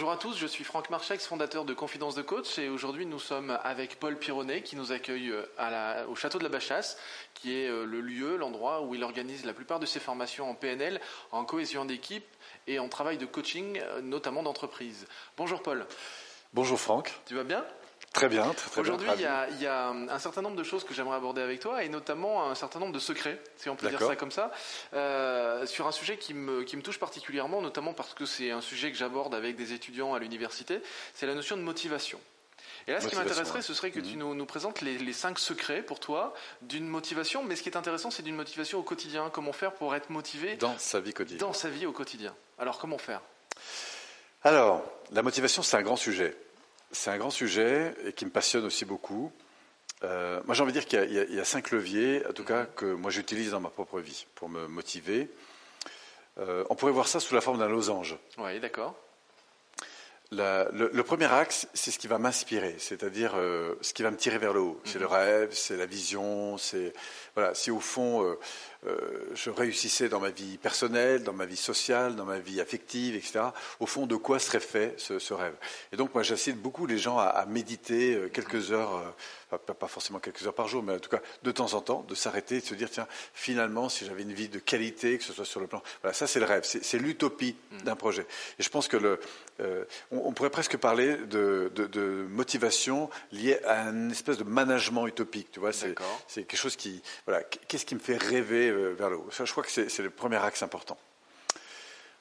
Bonjour à tous, je suis Franck Marchex, fondateur de Confidence de Coach et aujourd'hui nous sommes avec Paul Pironnet qui nous accueille euh, au château de la Bachasse qui est euh, le lieu, l'endroit où il organise la plupart de ses formations en PNL, en cohésion d'équipe et en travail de coaching, euh, notamment d'entreprise. Bonjour Paul. Bonjour Franck. Tu vas bien? Très bien, très, très Aujourd'hui, il, y, a un certain nombre de choses que j'aimerais aborder avec toi, et notamment un certain nombre de secrets, si on peut dire ça comme ça, euh, sur un sujet qui me, qui me touche particulièrement, notamment parce que c'est un sujet que j'aborde avec des étudiants à l'université, c'est la notion de motivation. Et là, ce qui m'intéresserait, ce serait que tu mhm. nous, nous présentes les, les, cinq secrets pour toi d'une motivation. Mais ce qui est intéressant, c'est d'une motivation au quotidien. Comment faire pour être motivé dans sa vie quotidienne Dans sa vie au quotidien? Alors, comment faire? Alors, la motivation, c'est un grand sujet. C'est un grand sujet et qui me passionne aussi beaucoup. Euh, moi, j'ai envie de dire qu'il y, y, a cinq leviers, en tout cas, que moi j'utilise dans ma propre vie pour me motiver. Euh, on pourrait voir ça sous la forme d'un losange. Oui, d'accord. Le, le, premier axe, c'est ce qui va m'inspirer, c'est-à-dire euh, ce qui va me tirer vers le haut. C'est le mhm. rêve, c'est la vision, c'est voilà. Si au fond euh, euh, je réussissais dans ma vie personnelle, dans ma vie sociale, dans ma vie affective, etc. Au fond, de quoi serait fait ce, ce rêve? Et donc, moi, j'incite beaucoup les gens à, à méditer euh, quelques heures, euh, pas, pas, forcément quelques heures par jour, mais en tout cas de temps en temps, de s'arrêter, de se dire tiens, finalement, si j'avais une vie de qualité, que ce soit sur le plan, voilà, ça c'est le rêve, c'est l'utopie mmh. d'un projet. Et je pense que le, euh, on, on, pourrait presque parler de, de, de, motivation liée à une espèce de management utopique. Tu vois, c'est quelque chose qui, voilà, qu'est-ce qui me fait rêver euh, vers le haut? Ça, je crois que c'est le premier axe important.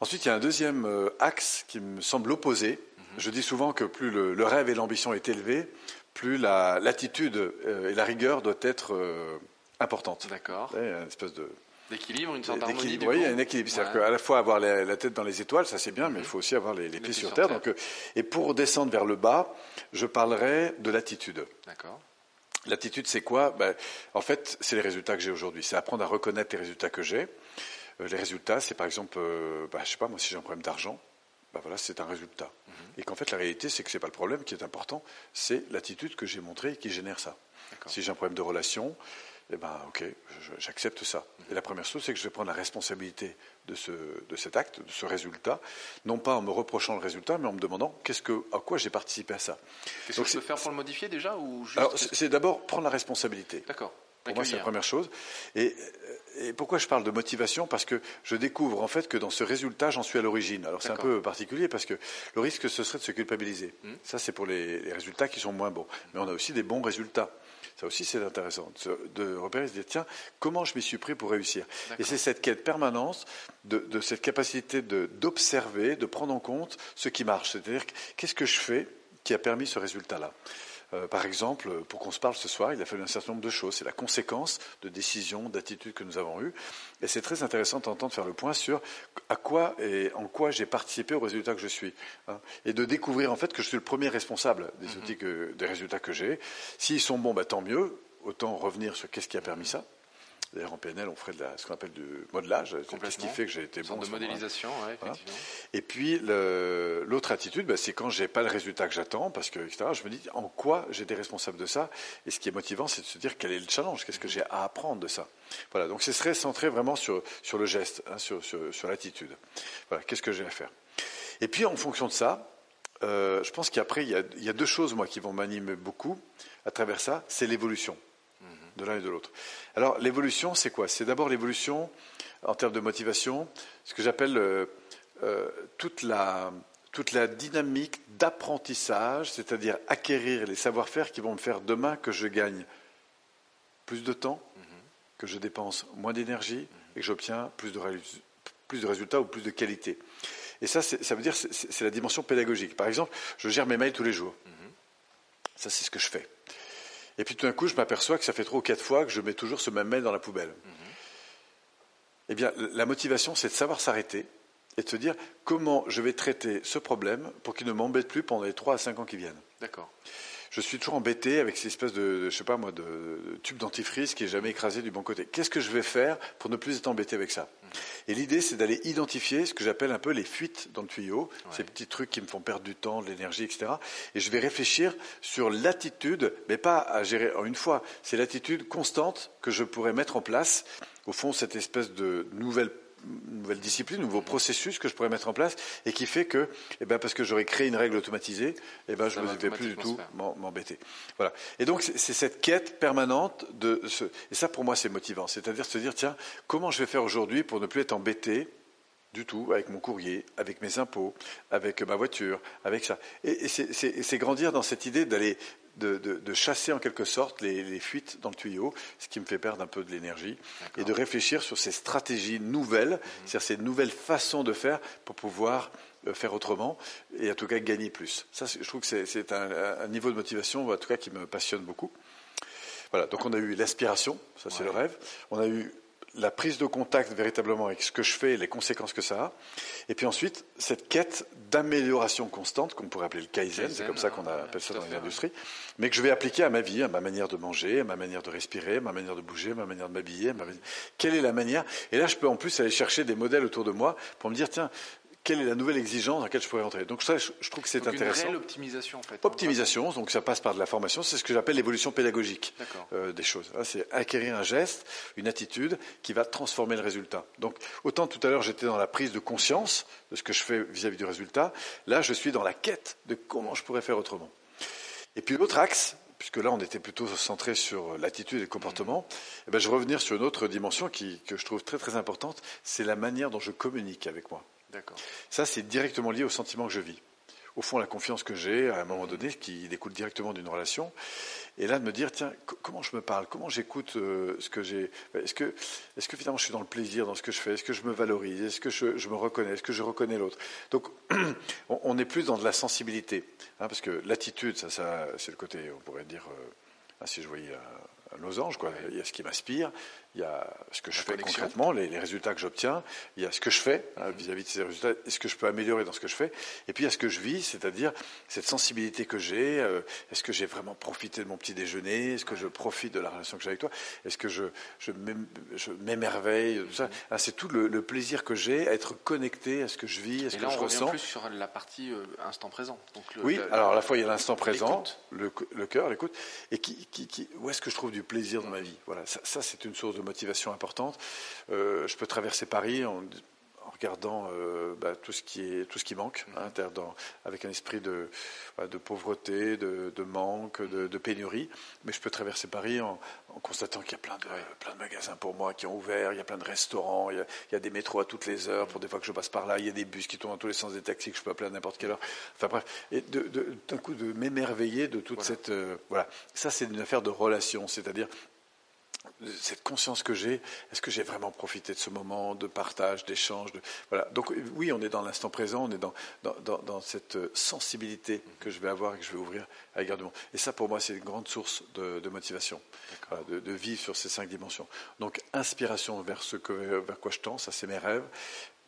Ensuite, il y a un deuxième euh, axe qui me semble opposé. Mhm. Je dis souvent que plus le, rêve et l'ambition est élevé, plus l'attitude euh, et la rigueur doivent être importantes. D'accord. Une espèce de D'équilibre, une sorte d'harmonie. Oui, il y a un équilibre. C'est-à-dire qu'à la fois avoir la, tête dans les étoiles, ça c'est bien, mais il mhm. faut aussi avoir les, pieds, sur terre. Donc, et pour descendre vers le bas, je parlerai de l'attitude. D'accord. L'attitude, c'est quoi? Ben, En fait, c'est les résultats que j'ai aujourd'hui. C'est apprendre à reconnaître les résultats que j'ai. Euh, les résultats, c'est par exemple, euh, ben, je sais pas, moi, si j'ai un problème d'argent, ben voilà, c'est un résultat. Mhm. Et qu'en fait, la réalité, c'est que c'est pas le problème qui est important, c'est l'attitude que j'ai montrée qui génère ça. Si j'ai un problème de relation, eh ben, ok, j'accepte ça. Et la première chose, c'est que je vais prendre la responsabilité de, ce, de cet acte, de ce résultat, non pas en me reprochant le résultat, mais en me demandant qu'est-ce que, à quoi j'ai participé à ça. Qu'est-ce que je peux faire pour le modifier déjà ou c'est d'abord prendre la responsabilité. D'accord. Pour moi, c'est la première chose. Et, et, pourquoi je parle de motivation? Parce que je découvre en fait que dans ce résultat, j'en suis à l'origine. Alors c'est un peu particulier parce que le risque, ce serait de se culpabiliser. Hmm. Ça, c'est pour les, les, résultats qui sont moins bons. Mais on a aussi des bons résultats. Ça aussi, c'est intéressant de repérer, de se dire, tiens, comment je m'y suis pris pour réussir. Et c'est cette quête permanente de, de cette capacité d'observer, de, de prendre en compte ce qui marche. C'est-à-dire, qu'est-ce que je fais qui a permis ce résultat-là? Euh, par exemple, pour qu'on se parle ce soir, il a fallu un certain nombre de choses. C'est la conséquence de décisions, d'attitudes que nous avons eues. Et c'est très intéressant d'entendre faire le point sur à quoi et en quoi j'ai participé au résultat que je suis. Hein. et de découvrir en fait que je suis le premier responsable des des résultats que j'ai. S'ils sont bons, bah, tant mieux. Autant revenir sur qu'est-ce qui a permis ça. D'ailleurs, en PNL, on ferait de la, ce qu'on appelle du modelage. C'est ce qui fait que j'ai été bon. de modélisation, ouais, effectivement. Et puis, l'autre attitude, bah, c'est quand j'ai pas le résultat que j'attends, parce que, etc., je me dis en quoi j'étais responsable de ça? Et ce qui est motivant, c'est de se dire quel est le challenge, qu'est-ce que j'ai à apprendre de ça? Voilà, donc ce serait centré vraiment sur, sur le geste, hein, sur, sur, sur l'attitude. Voilà, qu'est-ce que j'ai à faire? Et puis, en fonction de ça, euh, je pense qu'après, il, il y a deux choses, moi, qui vont m'animer beaucoup à travers ça. C'est l'évolution de l'un et de l'autre. Alors l'évolution, c'est quoi? C'est d'abord l'évolution en termes de motivation, ce que j'appelle euh, euh, toute, la, toute la dynamique d'apprentissage, c'est-à-dire acquérir les savoir-faire qui vont me faire demain que je gagne plus de temps, mm-hmm. que je dépense moins d'énergie et que j'obtiens plus de, plus de résultats ou plus de qualité. Et ça, ça veut dire c'est la dimension pédagogique. Par exemple, je gère mes mails tous les jours. Mm-hmm. Ça, c'est ce que je fais. Et puis tout d'un coup, je m'aperçois que ça fait trois ou quatre fois que je mets toujours ce même mail dans la poubelle. Mhm. Eh bien, la motivation, c'est de savoir s'arrêter et de se dire comment je vais traiter ce problème pour qu'il ne m'embête plus pendant les trois à cinq ans qui viennent. D'accord je suis toujours embêté avec ces espèces de, je sais pas moi, de, tube dentifrice qui est jamais écrasé du bon côté. Qu'est-ce que je vais faire pour ne plus être embêté avec ça Et l'idée, c'est d'aller identifier ce que j'appelle un peu les fuites dans le tuyau, ces petits trucs qui me font perdre du temps, de l'énergie, etc. Et je vais réfléchir sur l'attitude, mais pas à gérer en une fois. C'est l'attitude constante que je pourrais mettre en place. Au fond, cette espèce de nouvelle nouvelle discipline, un nouveau processus que je pourrais mettre en place et qui fait que, eh ben, parce que j'aurais créé une règle automatisée, eh ben, je ne vais plus du tout m'embêter. Voilà. Et donc, c'est cette quête permanente de ce, et ça pour moi c'est motivant. C'est-à-dire se dire, tiens, comment je vais faire aujourd'hui pour ne plus être embêté du tout avec mon courrier, avec mes impôts, avec ma voiture, avec ça? Et, c'est grandir dans cette idée d'aller de, chasser en quelque sorte les, fuites dans le tuyau, ce qui me fait perdre un peu de l'énergie, et de réfléchir sur ces stratégies nouvelles, mhm. c'est-à-dire ces nouvelles façons de faire pour pouvoir euh, faire autrement et en tout cas gagner plus. Ça, je trouve que c'est un, niveau de motivation, en tout cas, qui me passionne beaucoup. Voilà, donc on a eu l'aspiration, ça c'est le rêve. On a eu la prise de contact véritablement avec ce que je fais et les conséquences que ça a. Et puis ensuite, cette quête d'amélioration constante, qu'on pourrait appeler le Kaizen, c'est comme ça qu'on appelle ça dans l'industrie, mais que je vais appliquer à ma vie, à ma manière de manger, à ma manière de respirer, à ma manière de bouger, à ma manière de m'habiller. Quelle est la manière? Et là, je peux en plus aller chercher des modèles autour de moi pour me dire, tiens, quelle est la nouvelle exigence dans laquelle je pourrais entrer. Donc ça, je, trouve que c'est intéressant. Une optimisation en fait. Optimisation, donc ça passe par de la formation. C'est ce que j'appelle l'évolution pédagogique euh, des choses. C'est acquérir un geste, une attitude qui va transformer le résultat. Donc autant tout à l'heure j'étais dans la prise de conscience de ce que je fais vis-à-vis du résultat, là je suis dans la quête de comment je pourrais faire autrement. Et puis l'autre axe, puisque là on était plutôt centré sur l'attitude et le comportement, eh ben, je vais revenir sur une autre dimension qui, que je trouve très très importante, c'est la manière dont je communique avec moi. Ça, c'est directement lié au sentiment que je vis. Au fond, la confiance que j'ai à un moment donné, qui découle directement d'une relation. Et là, de me dire, tiens, comment je me parle? Comment j'écoute euh, ce que j'ai? Est-ce que, est que finalement je suis dans le plaisir dans ce que je fais? Est-ce que je me valorise? Est-ce que je, me reconnais? Est-ce que je reconnais l'autre? Donc, on, est plus dans de la sensibilité. Hein, parce que l'attitude, ça, c'est le côté, on pourrait dire, si je voyais un losange, quoi. Il y a ce qui m'inspire, il y a ce que je fais concrètement, les, résultats que j'obtiens, il y a ce que je fais hein, vis-à-vis de ces résultats, est ce que je peux améliorer dans ce que je fais, et puis il y a ce que je vis, c'est-à-dire cette sensibilité que j'ai, euh, est-ce que j'ai vraiment profité de mon petit déjeuner, est-ce que je profite de la relation que j'ai avec toi, est-ce que je, je m'émerveille, tout ça? Ah, c'est tout le, plaisir que j'ai à être connecté à ce que je vis, à ce que je ressens. plus sur la partie euh, instant présent. Donc oui, alors à la fois il y a l'instant présent, le, le cœur, l'écoute, et qui, qui, où est-ce que je trouve du plaisir dans ma vie? Voilà, ça, ça c'est une source de motivation importante. Euh, je peux traverser Paris en, regardant euh, bah, tout ce qui est tout ce qui manque, hein, dans, avec un esprit de, de pauvreté, de, manque, de, pénurie. Mais je peux traverser Paris en, constatant qu'il y a plein de, plein de magasins pour moi qui ont ouvert, il y a plein de restaurants, il y a, des métros à toutes les heures. Pour des fois que je passe par là, il y a des bus qui tournent dans tous les sens des taxis que je peux appeler à n'importe quelle heure. Enfin bref, et d'un coup de m'émerveiller de toute cette euh, voilà. Ça c'est une affaire de relation, c'est-à-dire cette conscience que j'ai, est-ce que j'ai vraiment profité de ce moment de partage, d'échange voilà. Donc oui, on est dans l'instant présent, on est dans, dans, cette sensibilité que je vais avoir et que je vais ouvrir à l'égard du monde. Et ça, pour moi, c'est une grande source de, motivation, de, de, vivre sur ces cinq dimensions. Donc inspiration vers, ce que, vers quoi je tends, ça c'est mes rêves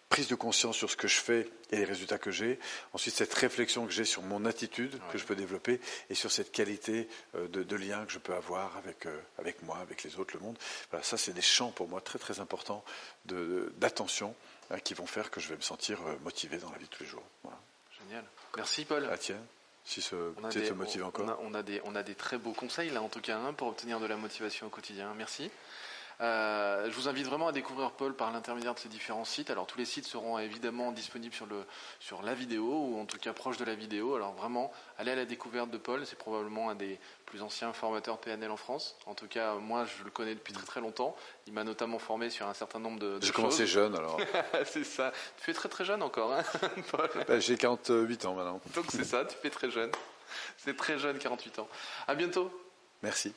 prise de conscience sur ce que je fais et les résultats que j'ai. Ensuite, cette réflexion que j'ai sur mon attitude que je peux développer et sur cette qualité euh, de, lien que je peux avoir avec, euh, avec moi, avec les autres, le monde. Voilà, ça, c'est des champs pour moi très très importants d'attention hein, qui vont faire que je vais me sentir euh, motivé dans la vie de tous les jours. Génial. Merci Paul. Ah tiens. Si ce, te motive encore. On a, des, on a des très beaux conseils là en tout cas hein, pour obtenir de la motivation au quotidien. Merci. Euh, je vous invite vraiment à découvrir Paul par l'intermédiaire de ces différents sites. Alors tous les sites seront évidemment disponibles sur, le, sur la vidéo ou en tout cas proche de la vidéo. Alors vraiment, allez à la découverte de Paul. C'est probablement un des plus anciens formateurs PNL en France. En tout cas, moi je le connais depuis très très longtemps. Il m'a notamment formé sur un certain nombre de, de J'ai commencé jeune alors. c'est ça. Tu fais très très jeune encore, hein, Paul. Ben, j'ai 48 ans maintenant. Donc c'est ça, tu fais très jeune. C'est très jeune, 48 ans. À bientôt. Merci.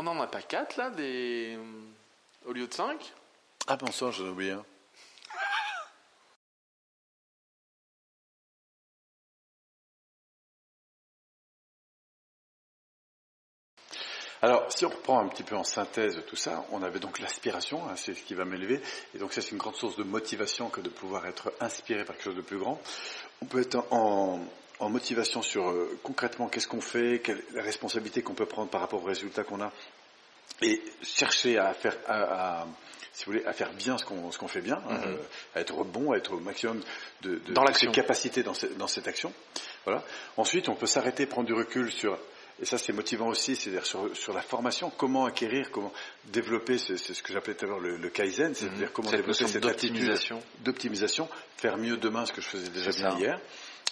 On n'en a pas quatre là, des... au lieu de cinq? Ah bon sang, j'en ai oublié un. Alors, si on reprend un petit peu en synthèse tout ça, on avait donc l'aspiration, hein, c'est ce qui va m'élever, et donc ça c'est une grande source de motivation que de pouvoir être inspiré par quelque chose de plus grand. On peut être en, en motivation sur euh, concrètement qu'est-ce qu'on fait, quelle la responsabilité qu'on peut prendre par rapport aux résultats qu'on a, et chercher à faire, à, si vous voulez, à faire bien ce qu'on ce qu'on fait bien, mm-hmm. euh, à être bon, à être au maximum de, de, dans ses capacités dans, dans cette action. Voilà. Ensuite, on peut s'arrêter, prendre du recul sur et ça c'est motivant aussi, c'est-à-dire sur, sur, la formation, comment acquérir, comment développer, c'est ce que j'appelais tout à l'heure le, le, kaizen, c'est-à-dire mhm. comment développer cette optimisation d'optimisation, faire mieux demain ce que je faisais déjà bien hier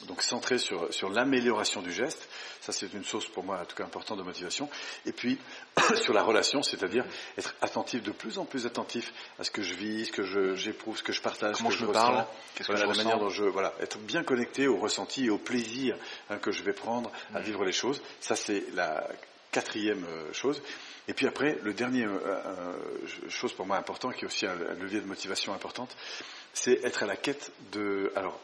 donc centré sur, sur l'amélioration du geste. Ça, c'est une source pour moi en tout cas importante de motivation. Et puis sur la relation, c'est-à-dire être attentif, de plus en plus attentif à ce que je vis, ce que j'éprouve, ce que je partage, ce que je, me parle, qu'est-ce que je la manière dont je voilà, être bien connecté au ressenti et au plaisir hein, que je vais prendre à vivre les choses. Ça, c'est la quatrième euh, chose. Et puis après, le dernier euh, euh, chose pour moi important, qui est aussi un, levier de motivation importante, c'est être à la quête de alors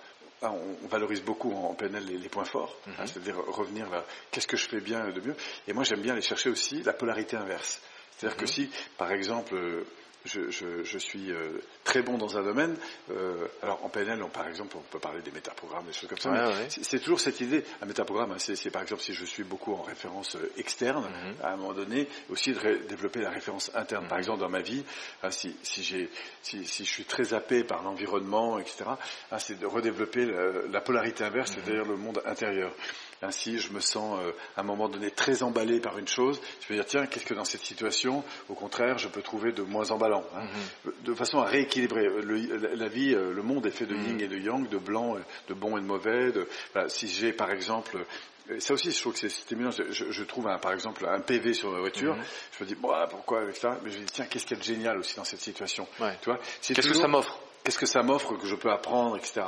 on, valorise beaucoup en PNL les, points forts, hein, mhm. c'est-à-dire revenir vers qu'est-ce que je fais bien de mieux. Et moi, j'aime bien aller chercher aussi la polarité inverse. C'est-à-dire que mhm. si, par exemple, je, je, je, suis euh, très bon dans un domaine. Euh, alors en PNL, on, par exemple, on peut parler des métaprogrammes, des choses comme ça. C'est toujours cette idée. Un métaprogramme, hein, c'est par exemple si je suis beaucoup en référence euh, externe, mhm. à un moment donné, aussi de développer la référence interne. Par mhm. exemple, dans ma vie, hein, si, si, si, si, je suis très happé par l'environnement, etc., hein, c'est de redévelopper la, la polarité inverse, mhm. c'est-à-dire le monde intérieur. Ainsi, je me sens euh, à un moment donné très emballé par une chose. Je peux dire, tiens, qu'est-ce que dans cette situation, au contraire, je peux trouver de moins emballant hein. mhm. De façon à rééquilibrer. la vie, euh, le monde est fait de mhm. yin et de yang, de blanc, de bon et de mauvais. De, si j'ai, par exemple, ça aussi, je trouve que c'est stimulant. Je, je trouve, un, par exemple, un PV sur ma voiture. Mhm. Je me dis, bon, pourquoi avec ça? Mais je me dis, tiens, qu'est-ce qu'il y a de génial aussi dans cette situation? Tu vois Qu'est-ce que ça m'offre? Qu'est-ce que ça m'offre que je peux apprendre, etc.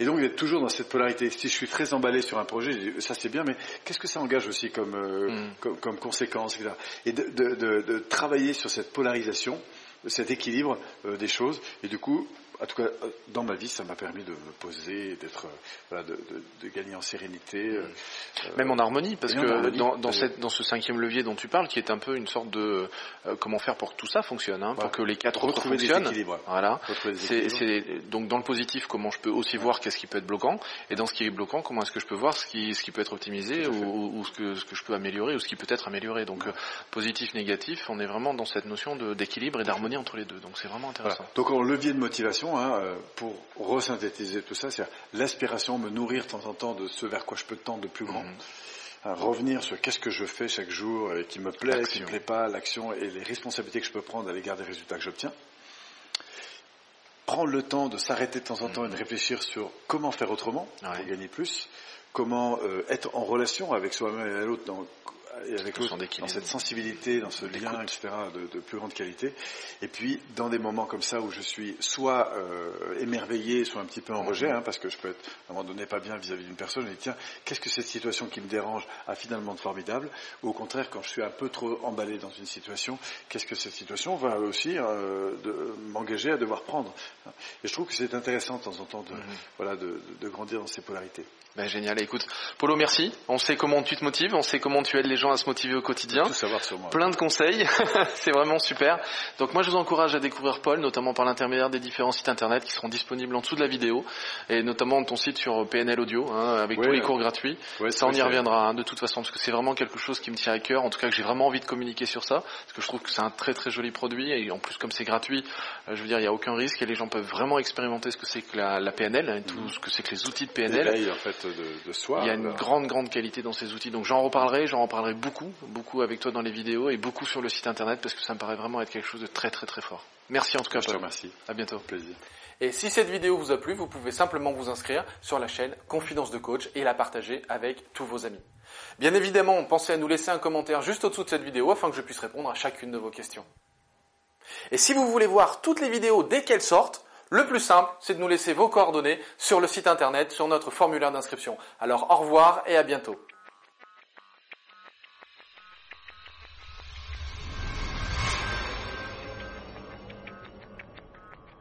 Et donc, il est toujours dans cette polarité. Si je suis très emballé sur un projet, ça c'est bien, mais qu'est-ce que ça engage aussi comme, euh, mm. comme, comme, conséquence, etc. Et de, de, de, de, travailler sur cette polarisation, cet équilibre euh, des choses, et du coup, en tout cas, euh, dans ma vie, ça m'a permis de me poser, d'être, euh, voilà, de, de, de, gagner en sérénité. Euh, Même en harmonie, parce que dans, dans, cette, dans, ce cinquième levier dont tu parles, qui est un peu une sorte de comment faire pour que tout ça fonctionne, hein, pour que les quatre autres fonctionnent. Voilà. C'est donc dans le positif, comment je peux aussi voir qu'est-ce qui peut être bloquant, et dans ce qui est bloquant, comment est-ce que je peux voir ce qui, ce qui peut être optimisé ou, ou, ce, que, ce que je peux améliorer ou ce qui peut être amélioré. Donc positif, négatif, on est vraiment dans cette notion d'équilibre et d'harmonie entre les deux. Donc c'est vraiment intéressant. Donc en levier de motivation Hein, euh, pour resynthétiser tout ça, c'est l'aspiration, me nourrir de temps en temps de ce vers quoi je peux tendre de plus grand. Mhm. revenir sur qu'est-ce que je fais chaque jour et qui me plaît, qui ne me plaît pas, l'action et les responsabilités que je peux prendre à l'égard des résultats que j'obtiens. Prendre le temps de s'arrêter de temps en temps et de mhm. réfléchir sur comment faire autrement pour gagner plus, comment euh, être en relation avec soi-même et l'autre dans et avec l'autre, dans cette sensibilité, dans ce lien, etc., de, de, plus grande qualité. Et puis, dans des moments comme ça où je suis soit euh, émerveillé, soit un petit peu en rejet, hein, parce que je peux être à un moment donné pas bien vis-à-vis d'une personne, et tiens, qu'est-ce que cette situation qui me dérange a finalement de formidable? Ou au contraire, quand je suis un peu trop emballé dans une situation, qu'est-ce que cette situation va aussi euh, m'engager à devoir prendre? Et je trouve que c'est intéressant de temps en temps de, mm-hmm. voilà, de, de grandir dans ces polarités. Ben, génial. Écoute, Polo, merci. On sait comment tu te motives, on sait comment tu aides les gens à se motiver au quotidien. Tout savoir sur moi. Plein de conseils. c'est vraiment super. Donc moi, je vous encourage à découvrir Paul, notamment par l'intermédiaire des différents sites internet qui seront disponibles en dessous de la vidéo, et notamment ton site sur PNL Audio, hein, avec tous les cours gratuits. ça, on y reviendra hein, de toute façon, parce que c'est vraiment quelque chose qui me tient à cœur. En tout cas, que j'ai vraiment envie de communiquer sur ça, parce que je trouve que c'est un très très joli produit, et en plus, comme c'est gratuit, euh, je veux dire, il n'y a aucun risque, et les gens peuvent vraiment expérimenter ce que c'est que la, PNL, hein, tout mm. ce que c'est que les outils de PNL. en fait, de, de soi il y a une grande, grande qualité dans ces outils. Donc j'en reparlerai, j'en reparlerai beaucoup, beaucoup avec toi dans les vidéos et beaucoup sur le site internet parce que ça me paraît vraiment être quelque chose de très, très, très fort. Merci en tout cas. Je te remercie. À bientôt. Plaisir. Et si cette vidéo vous a plu, vous pouvez simplement vous inscrire sur la chaîne Confidence de Coach et la partager avec tous vos amis. Bien évidemment, pensez à nous laisser un commentaire juste au-dessous de cette vidéo afin que je puisse répondre à chacune de vos questions. Et si vous voulez voir toutes les vidéos dès qu'elles sortent, le plus simple, c'est de nous laisser vos coordonnées sur le site internet, sur notre formulaire d'inscription. Alors au revoir et à bientôt.